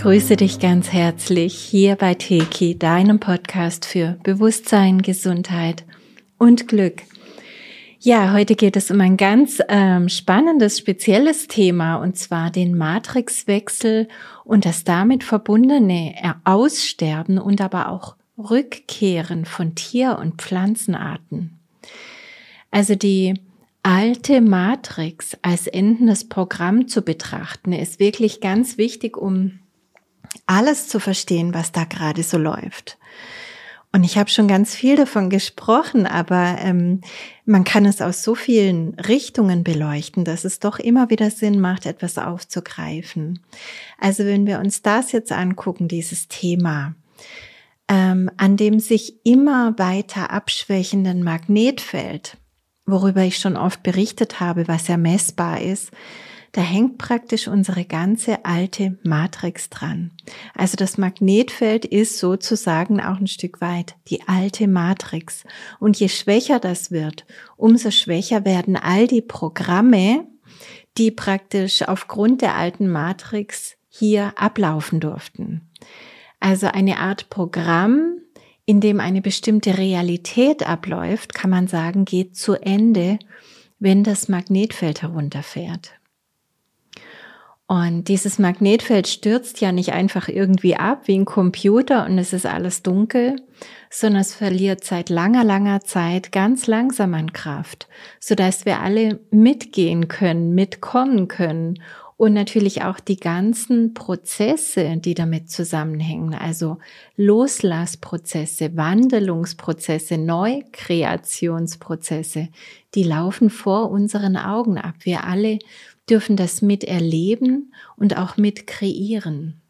grüße dich ganz herzlich hier bei Teki, deinem Podcast für Bewusstsein, Gesundheit und Glück. Ja, heute geht es um ein ganz ähm, spannendes, spezielles Thema und zwar den Matrixwechsel und das damit verbundene Aussterben und aber auch Rückkehren von Tier- und Pflanzenarten. Also die alte Matrix als endendes Programm zu betrachten, ist wirklich ganz wichtig, um alles zu verstehen, was da gerade so läuft. Und ich habe schon ganz viel davon gesprochen, aber ähm, man kann es aus so vielen Richtungen beleuchten, dass es doch immer wieder Sinn macht, etwas aufzugreifen. Also wenn wir uns das jetzt angucken, dieses Thema, ähm, an dem sich immer weiter abschwächenden Magnetfeld, worüber ich schon oft berichtet habe, was ja messbar ist, da hängt praktisch unsere ganze alte Matrix dran. Also das Magnetfeld ist sozusagen auch ein Stück weit die alte Matrix. Und je schwächer das wird, umso schwächer werden all die Programme, die praktisch aufgrund der alten Matrix hier ablaufen durften. Also eine Art Programm, in dem eine bestimmte Realität abläuft, kann man sagen, geht zu Ende, wenn das Magnetfeld herunterfährt. Und dieses Magnetfeld stürzt ja nicht einfach irgendwie ab wie ein Computer und es ist alles dunkel, sondern es verliert seit langer, langer Zeit ganz langsam an Kraft, sodass wir alle mitgehen können, mitkommen können und natürlich auch die ganzen Prozesse, die damit zusammenhängen, also Loslassprozesse, Wandelungsprozesse, Neukreationsprozesse, die laufen vor unseren Augen ab. Wir alle dürfen das miterleben und auch mit kreieren.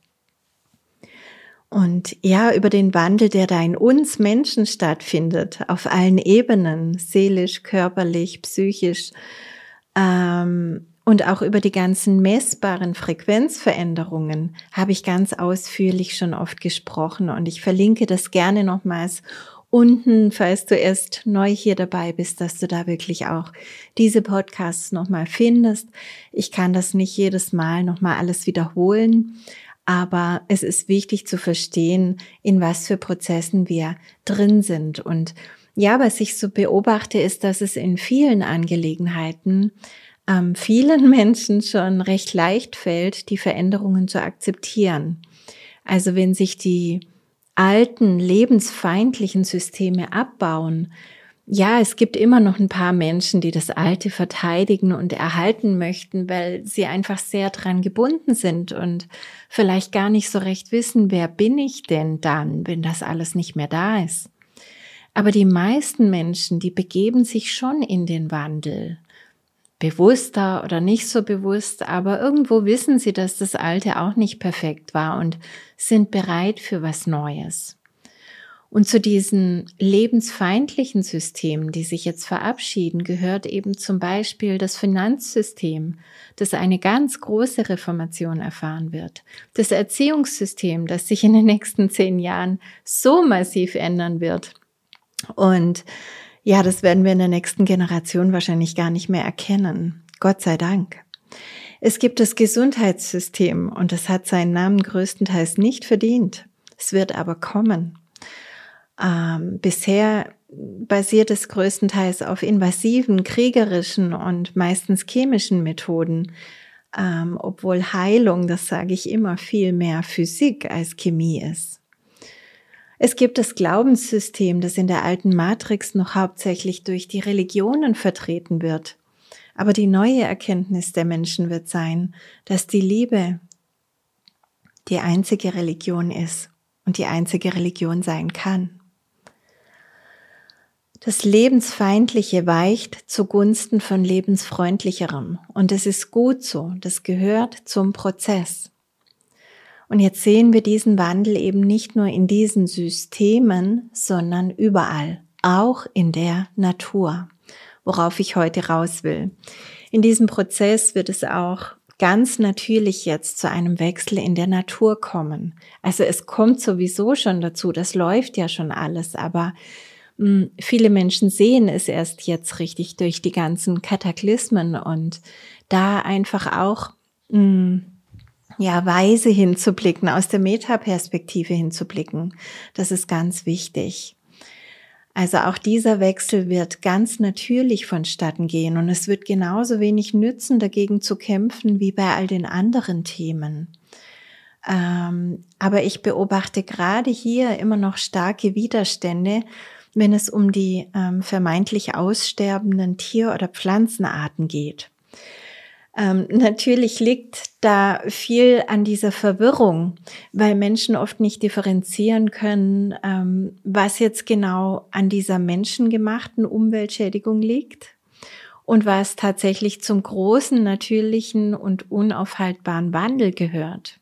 Und ja, über den Wandel, der da in uns Menschen stattfindet, auf allen Ebenen, seelisch, körperlich, psychisch, ähm, und auch über die ganzen messbaren Frequenzveränderungen habe ich ganz ausführlich schon oft gesprochen und ich verlinke das gerne nochmals unten, falls du erst neu hier dabei bist, dass du da wirklich auch diese Podcasts nochmal findest. Ich kann das nicht jedes Mal nochmal alles wiederholen, aber es ist wichtig zu verstehen, in was für Prozessen wir drin sind. Und ja, was ich so beobachte, ist, dass es in vielen Angelegenheiten ähm, vielen Menschen schon recht leicht fällt, die Veränderungen zu akzeptieren. Also wenn sich die alten, lebensfeindlichen Systeme abbauen. Ja, es gibt immer noch ein paar Menschen, die das Alte verteidigen und erhalten möchten, weil sie einfach sehr dran gebunden sind und vielleicht gar nicht so recht wissen, wer bin ich denn dann, wenn das alles nicht mehr da ist. Aber die meisten Menschen, die begeben sich schon in den Wandel bewusster oder nicht so bewusst, aber irgendwo wissen sie, dass das Alte auch nicht perfekt war und sind bereit für was Neues. Und zu diesen lebensfeindlichen Systemen, die sich jetzt verabschieden, gehört eben zum Beispiel das Finanzsystem, das eine ganz große Reformation erfahren wird. Das Erziehungssystem, das sich in den nächsten zehn Jahren so massiv ändern wird. Und ja, das werden wir in der nächsten Generation wahrscheinlich gar nicht mehr erkennen. Gott sei Dank. Es gibt das Gesundheitssystem und es hat seinen Namen größtenteils nicht verdient. Es wird aber kommen. Ähm, bisher basiert es größtenteils auf invasiven, kriegerischen und meistens chemischen Methoden, ähm, obwohl Heilung, das sage ich immer, viel mehr Physik als Chemie ist. Es gibt das Glaubenssystem, das in der alten Matrix noch hauptsächlich durch die Religionen vertreten wird. Aber die neue Erkenntnis der Menschen wird sein, dass die Liebe die einzige Religion ist und die einzige Religion sein kann. Das Lebensfeindliche weicht zugunsten von lebensfreundlicherem. Und es ist gut so, das gehört zum Prozess. Und jetzt sehen wir diesen Wandel eben nicht nur in diesen Systemen, sondern überall, auch in der Natur, worauf ich heute raus will. In diesem Prozess wird es auch ganz natürlich jetzt zu einem Wechsel in der Natur kommen. Also es kommt sowieso schon dazu, das läuft ja schon alles, aber hm, viele Menschen sehen es erst jetzt richtig durch die ganzen Kataklysmen und da einfach auch mh, hm, ja, weise hinzublicken, aus der Metaperspektive hinzublicken. Das ist ganz wichtig. Also auch dieser Wechsel wird ganz natürlich vonstatten gehen und es wird genauso wenig nützen, dagegen zu kämpfen wie bei all den anderen Themen. Ähm, aber ich beobachte gerade hier immer noch starke Widerstände, wenn es um die ähm, vermeintlich aussterbenden Tier- oder Pflanzenarten geht. Ähm, natürlich liegt da viel an dieser Verwirrung, weil Menschen oft nicht differenzieren können, ähm, was jetzt genau an dieser menschengemachten Umweltschädigung liegt und was tatsächlich zum großen natürlichen und unaufhaltbaren Wandel gehört.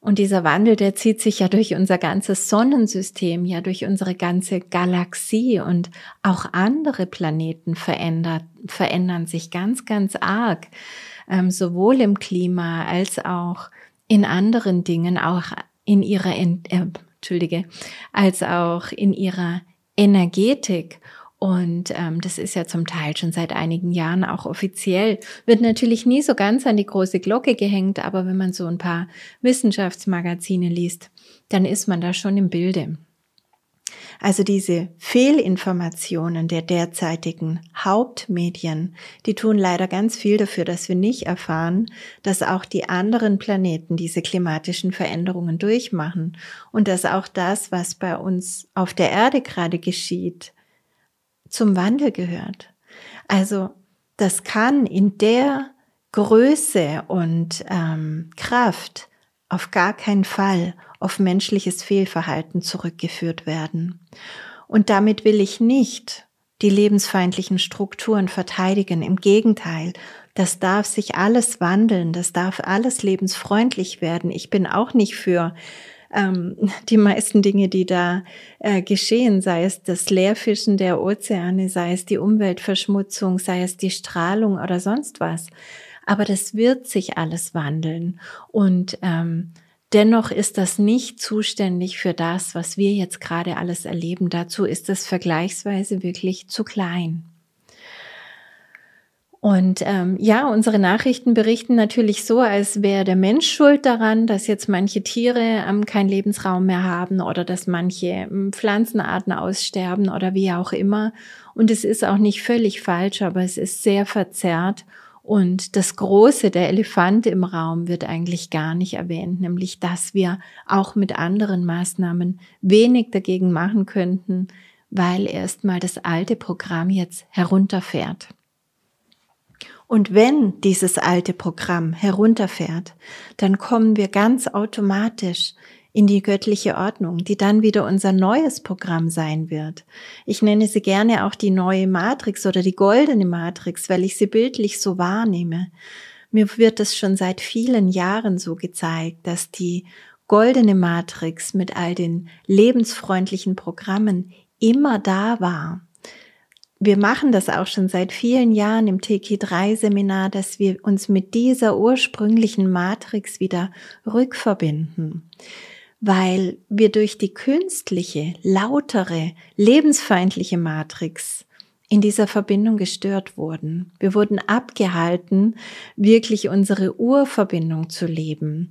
Und dieser Wandel, der zieht sich ja durch unser ganzes Sonnensystem, ja durch unsere ganze Galaxie und auch andere Planeten verändert, verändern sich ganz, ganz arg, ähm, sowohl im Klima als auch in anderen Dingen, auch in ihrer, äh, Entschuldige, als auch in ihrer Energetik. Und ähm, das ist ja zum Teil schon seit einigen Jahren auch offiziell. Wird natürlich nie so ganz an die große Glocke gehängt, aber wenn man so ein paar Wissenschaftsmagazine liest, dann ist man da schon im Bilde. Also diese Fehlinformationen der derzeitigen Hauptmedien, die tun leider ganz viel dafür, dass wir nicht erfahren, dass auch die anderen Planeten diese klimatischen Veränderungen durchmachen und dass auch das, was bei uns auf der Erde gerade geschieht, zum Wandel gehört. Also das kann in der Größe und ähm, Kraft auf gar keinen Fall auf menschliches Fehlverhalten zurückgeführt werden. Und damit will ich nicht die lebensfeindlichen Strukturen verteidigen. Im Gegenteil, das darf sich alles wandeln, das darf alles lebensfreundlich werden. Ich bin auch nicht für ähm, die meisten Dinge, die da äh, geschehen, sei es das Leerfischen der Ozeane, sei es die Umweltverschmutzung, sei es die Strahlung oder sonst was. Aber das wird sich alles wandeln und ähm, Dennoch ist das nicht zuständig für das, was wir jetzt gerade alles erleben. Dazu ist es vergleichsweise wirklich zu klein. Und ähm, ja, unsere Nachrichten berichten natürlich so, als wäre der Mensch schuld daran, dass jetzt manche Tiere ähm, keinen Lebensraum mehr haben oder dass manche ähm, Pflanzenarten aussterben oder wie auch immer. Und es ist auch nicht völlig falsch, aber es ist sehr verzerrt. Und das Große, der Elefant im Raum wird eigentlich gar nicht erwähnt, nämlich dass wir auch mit anderen Maßnahmen wenig dagegen machen könnten, weil erstmal das alte Programm jetzt herunterfährt. Und wenn dieses alte Programm herunterfährt, dann kommen wir ganz automatisch in die göttliche Ordnung, die dann wieder unser neues Programm sein wird. Ich nenne sie gerne auch die neue Matrix oder die goldene Matrix, weil ich sie bildlich so wahrnehme. Mir wird es schon seit vielen Jahren so gezeigt, dass die goldene Matrix mit all den lebensfreundlichen Programmen immer da war wir machen das auch schon seit vielen Jahren im TK3-Seminar, dass wir uns mit dieser ursprünglichen Matrix wieder rückverbinden, weil wir durch die künstliche, lautere, lebensfeindliche Matrix in dieser Verbindung gestört wurden. Wir wurden abgehalten, wirklich unsere Urverbindung zu leben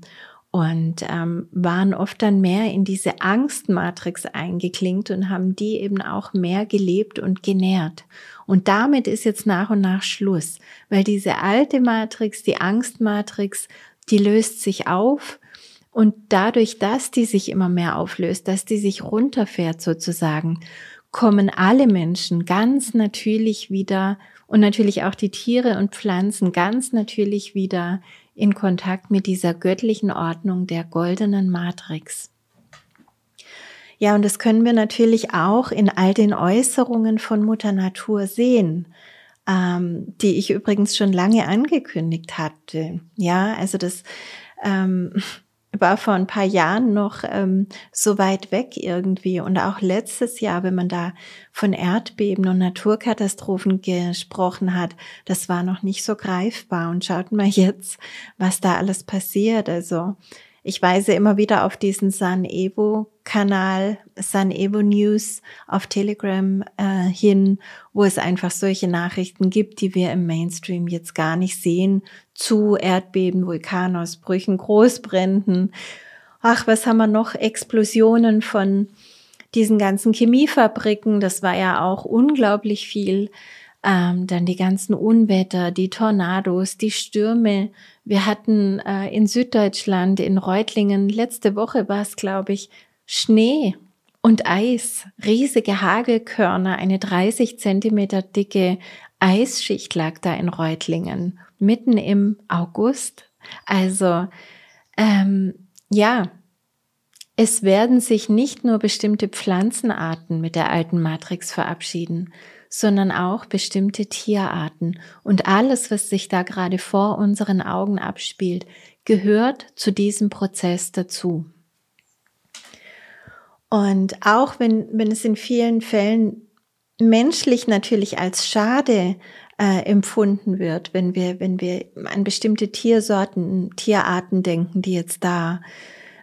und ähm, waren oft dann mehr in diese Angstmatrix eingeklinkt und haben die eben auch mehr gelebt und genährt. Und damit ist jetzt nach und nach Schluss, weil diese alte Matrix, die Angstmatrix, die löst sich auf und dadurch, dass die sich immer mehr auflöst, dass die sich runterfährt sozusagen, kommen alle Menschen ganz natürlich wieder und natürlich auch die Tiere und Pflanzen ganz natürlich wieder in Kontakt mit dieser göttlichen Ordnung der goldenen Matrix. Ja, und das können wir natürlich auch in all den Äußerungen von Mutter Natur sehen, ähm, die ich übrigens schon lange angekündigt hatte. Ja, also das ähm, war vor ein paar Jahren noch ähm, so weit weg irgendwie. Und auch letztes Jahr, wenn man da von Erdbeben und Naturkatastrophen gesprochen hat, das war noch nicht so greifbar. Und schaut mal jetzt, was da alles passiert. Also Ich weise immer wieder auf diesen San Evo Kanal, San Evo News auf Telegram äh, hin, wo es einfach solche Nachrichten gibt, die wir im Mainstream jetzt gar nicht sehen, zu Erdbeben, Vulkanausbrüchen, Großbränden. Ach, was haben wir noch? Explosionen von diesen ganzen Chemiefabriken, das war ja auch unglaublich viel. Ähm, dann die ganzen Unwetter, die Tornados, die Stürme. Wir hatten äh, in Süddeutschland, in Reutlingen, letzte Woche war es, glaube ich, Schnee und Eis, riesige Hagelkörner, eine 30 Zentimeter dicke Eisschicht lag da in Reutlingen, mitten im August. Also ähm, ja, es werden sich nicht nur bestimmte Pflanzenarten mit der alten Matrix verabschieden, sondern auch bestimmte Tierarten. Und alles, was sich da gerade vor unseren Augen abspielt, gehört zu diesem Prozess dazu. Und auch wenn, wenn es in vielen Fällen menschlich natürlich als schade äh, empfunden wird, wenn wir, wenn wir an bestimmte Tiersorten, Tierarten denken, die jetzt da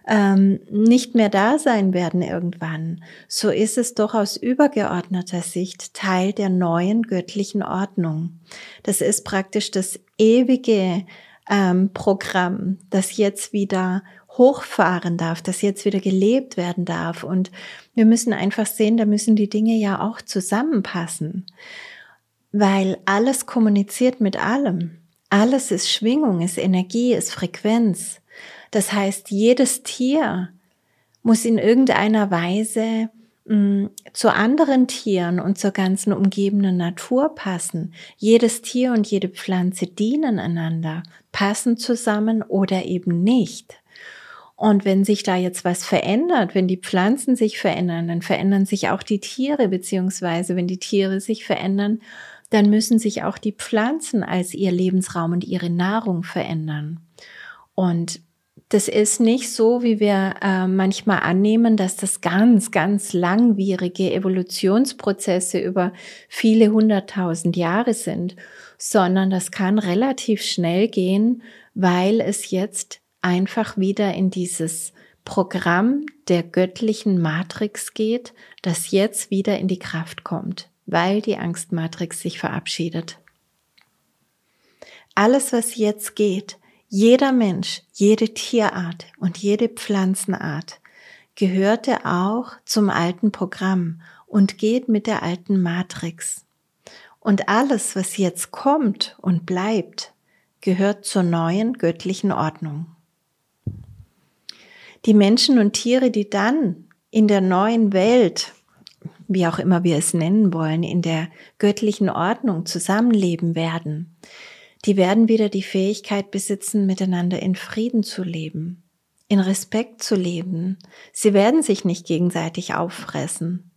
ähm, nicht mehr da sein werden irgendwann, so ist es doch aus übergeordneter Sicht Teil der neuen göttlichen Ordnung. Das ist praktisch das ewige ähm, Programm, das jetzt wieder hochfahren darf, das jetzt wieder gelebt werden darf. Und wir müssen einfach sehen, da müssen die Dinge ja auch zusammenpassen, weil alles kommuniziert mit allem. Alles ist Schwingung, ist Energie, ist Frequenz. Das heißt, jedes Tier muss in irgendeiner Weise mm, zu anderen Tieren und zur ganzen umgebenden Natur passen. Jedes Tier und jede Pflanze dienen einander, passen zusammen oder eben nicht. Und wenn sich da jetzt was verändert, wenn die Pflanzen sich verändern, dann verändern sich auch die Tiere, beziehungsweise wenn die Tiere sich verändern, dann müssen sich auch die Pflanzen als ihr Lebensraum und ihre Nahrung verändern. Und das ist nicht so, wie wir äh, manchmal annehmen, dass das ganz, ganz langwierige Evolutionsprozesse über viele hunderttausend Jahre sind, sondern das kann relativ schnell gehen, weil es jetzt einfach wieder in dieses Programm der göttlichen Matrix geht, das jetzt wieder in die Kraft kommt, weil die Angstmatrix sich verabschiedet. Alles, was jetzt geht, jeder Mensch, jede Tierart und jede Pflanzenart gehörte auch zum alten Programm und geht mit der alten Matrix. Und alles, was jetzt kommt und bleibt, gehört zur neuen göttlichen Ordnung. Die Menschen und Tiere, die dann in der neuen Welt, wie auch immer wir es nennen wollen, in der göttlichen Ordnung zusammenleben werden, die werden wieder die Fähigkeit besitzen, miteinander in Frieden zu leben, in Respekt zu leben. Sie werden sich nicht gegenseitig auffressen,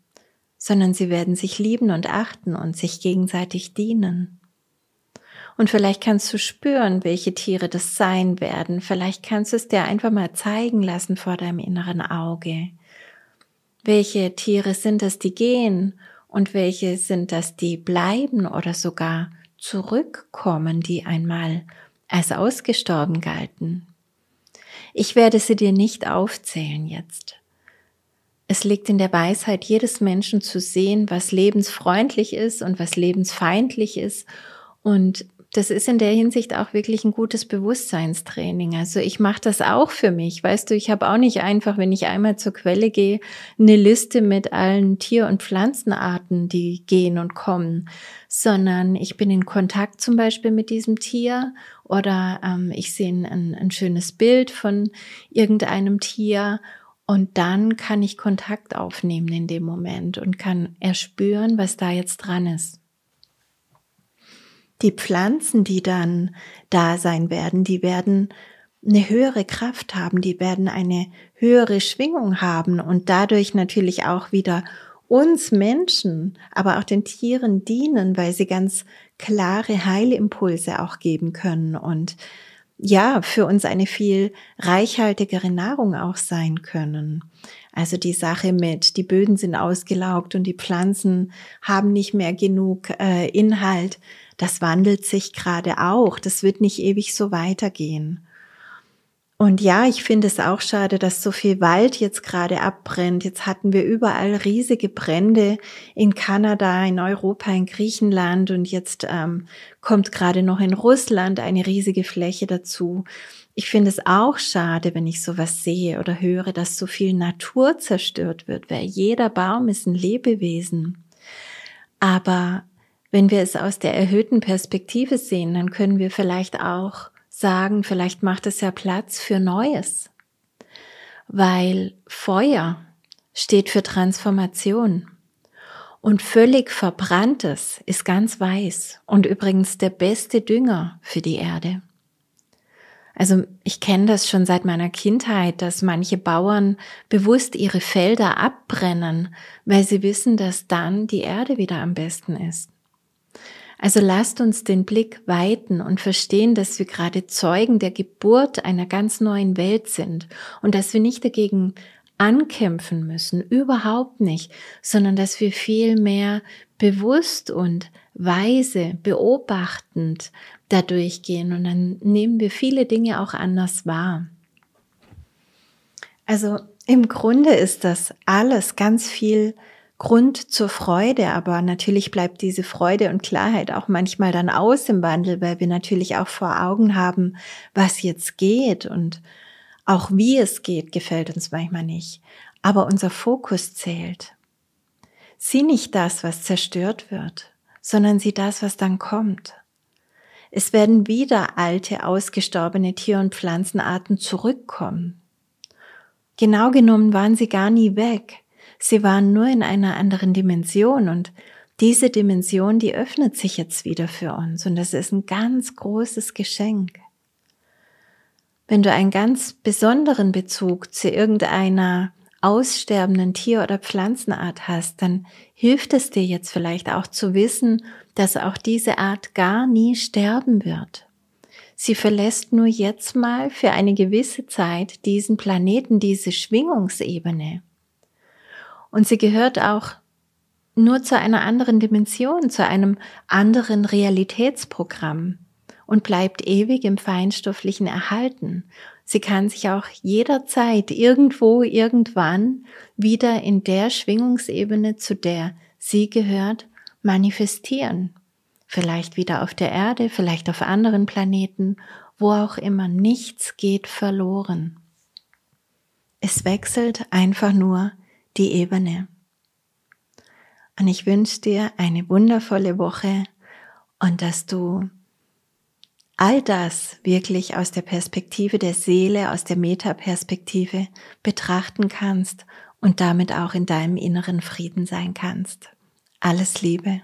sondern sie werden sich lieben und achten und sich gegenseitig dienen. Und vielleicht kannst du spüren, welche Tiere das sein werden. Vielleicht kannst du es dir einfach mal zeigen lassen vor deinem inneren Auge. Welche Tiere sind es, die gehen und welche sind das, die bleiben oder sogar zurückkommen, die einmal als ausgestorben galten. Ich werde sie dir nicht aufzählen jetzt. Es liegt in der Weisheit jedes Menschen zu sehen, was lebensfreundlich ist und was lebensfeindlich ist und das ist in der Hinsicht auch wirklich ein gutes Bewusstseinstraining. Also ich mache das auch für mich. Weißt du, ich habe auch nicht einfach, wenn ich einmal zur Quelle gehe, eine Liste mit allen Tier- und Pflanzenarten, die gehen und kommen, sondern ich bin in Kontakt zum Beispiel mit diesem Tier oder ähm, ich sehe ein, ein schönes Bild von irgendeinem Tier und dann kann ich Kontakt aufnehmen in dem Moment und kann erspüren, was da jetzt dran ist die Pflanzen, die dann da sein werden, die werden eine höhere Kraft haben, die werden eine höhere Schwingung haben und dadurch natürlich auch wieder uns Menschen, aber auch den Tieren dienen, weil sie ganz klare Heilimpulse auch geben können. Und ja, für uns eine viel reichhaltigere Nahrung auch sein können. Also die Sache mit, die Böden sind ausgelaugt und die Pflanzen haben nicht mehr genug äh, Inhalt, das wandelt sich gerade auch. Das wird nicht ewig so weitergehen. Und ja, ich finde es auch schade, dass so viel Wald jetzt gerade abbrennt. Jetzt hatten wir überall riesige Brände in Kanada, in Europa, in Griechenland und jetzt ähm, kommt gerade noch in Russland eine riesige Fläche dazu. Ich finde es auch schade, wenn ich sowas sehe oder höre, dass so viel Natur zerstört wird, weil jeder Baum ist ein Lebewesen. Aber wenn wir es aus der erhöhten Perspektive sehen, dann können wir vielleicht auch sagen, vielleicht macht es ja Platz für Neues, weil Feuer steht für Transformation und völlig verbranntes ist ganz weiß und übrigens der beste Dünger für die Erde. Also ich kenne das schon seit meiner Kindheit, dass manche Bauern bewusst ihre Felder abbrennen, weil sie wissen, dass dann die Erde wieder am besten ist. Also lasst uns den Blick weiten und verstehen, dass wir gerade Zeugen der Geburt einer ganz neuen Welt sind und dass wir nicht dagegen ankämpfen müssen, überhaupt nicht, sondern dass wir viel mehr bewusst und weise, beobachtend da durchgehen und dann nehmen wir viele Dinge auch anders wahr. Also im Grunde ist das alles ganz viel Grund zur Freude, aber natürlich bleibt diese Freude und Klarheit auch manchmal dann aus im Wandel, weil wir natürlich auch vor Augen haben, was jetzt geht und auch wie es geht, gefällt uns manchmal nicht. Aber unser Fokus zählt. Sieh nicht das, was zerstört wird, sondern sieh das, was dann kommt. Es werden wieder alte, ausgestorbene Tier- und Pflanzenarten zurückkommen. Genau genommen waren sie gar nie weg. Sie waren nur in einer anderen Dimension und diese Dimension, die öffnet sich jetzt wieder für uns und das ist ein ganz großes Geschenk. Wenn du einen ganz besonderen Bezug zu irgendeiner aussterbenden Tier- oder Pflanzenart hast, dann hilft es dir jetzt vielleicht auch zu wissen, dass auch diese Art gar nie sterben wird. Sie verlässt nur jetzt mal für eine gewisse Zeit diesen Planeten, diese Schwingungsebene. Und sie gehört auch nur zu einer anderen Dimension, zu einem anderen Realitätsprogramm und bleibt ewig im Feinstofflichen erhalten. Sie kann sich auch jederzeit irgendwo, irgendwann wieder in der Schwingungsebene, zu der sie gehört, manifestieren. Vielleicht wieder auf der Erde, vielleicht auf anderen Planeten, wo auch immer. Nichts geht verloren. Es wechselt einfach nur die Ebene. Und ich wünsche dir eine wundervolle Woche und dass du all das wirklich aus der Perspektive der Seele, aus der Metaperspektive betrachten kannst und damit auch in deinem inneren Frieden sein kannst. Alles Liebe.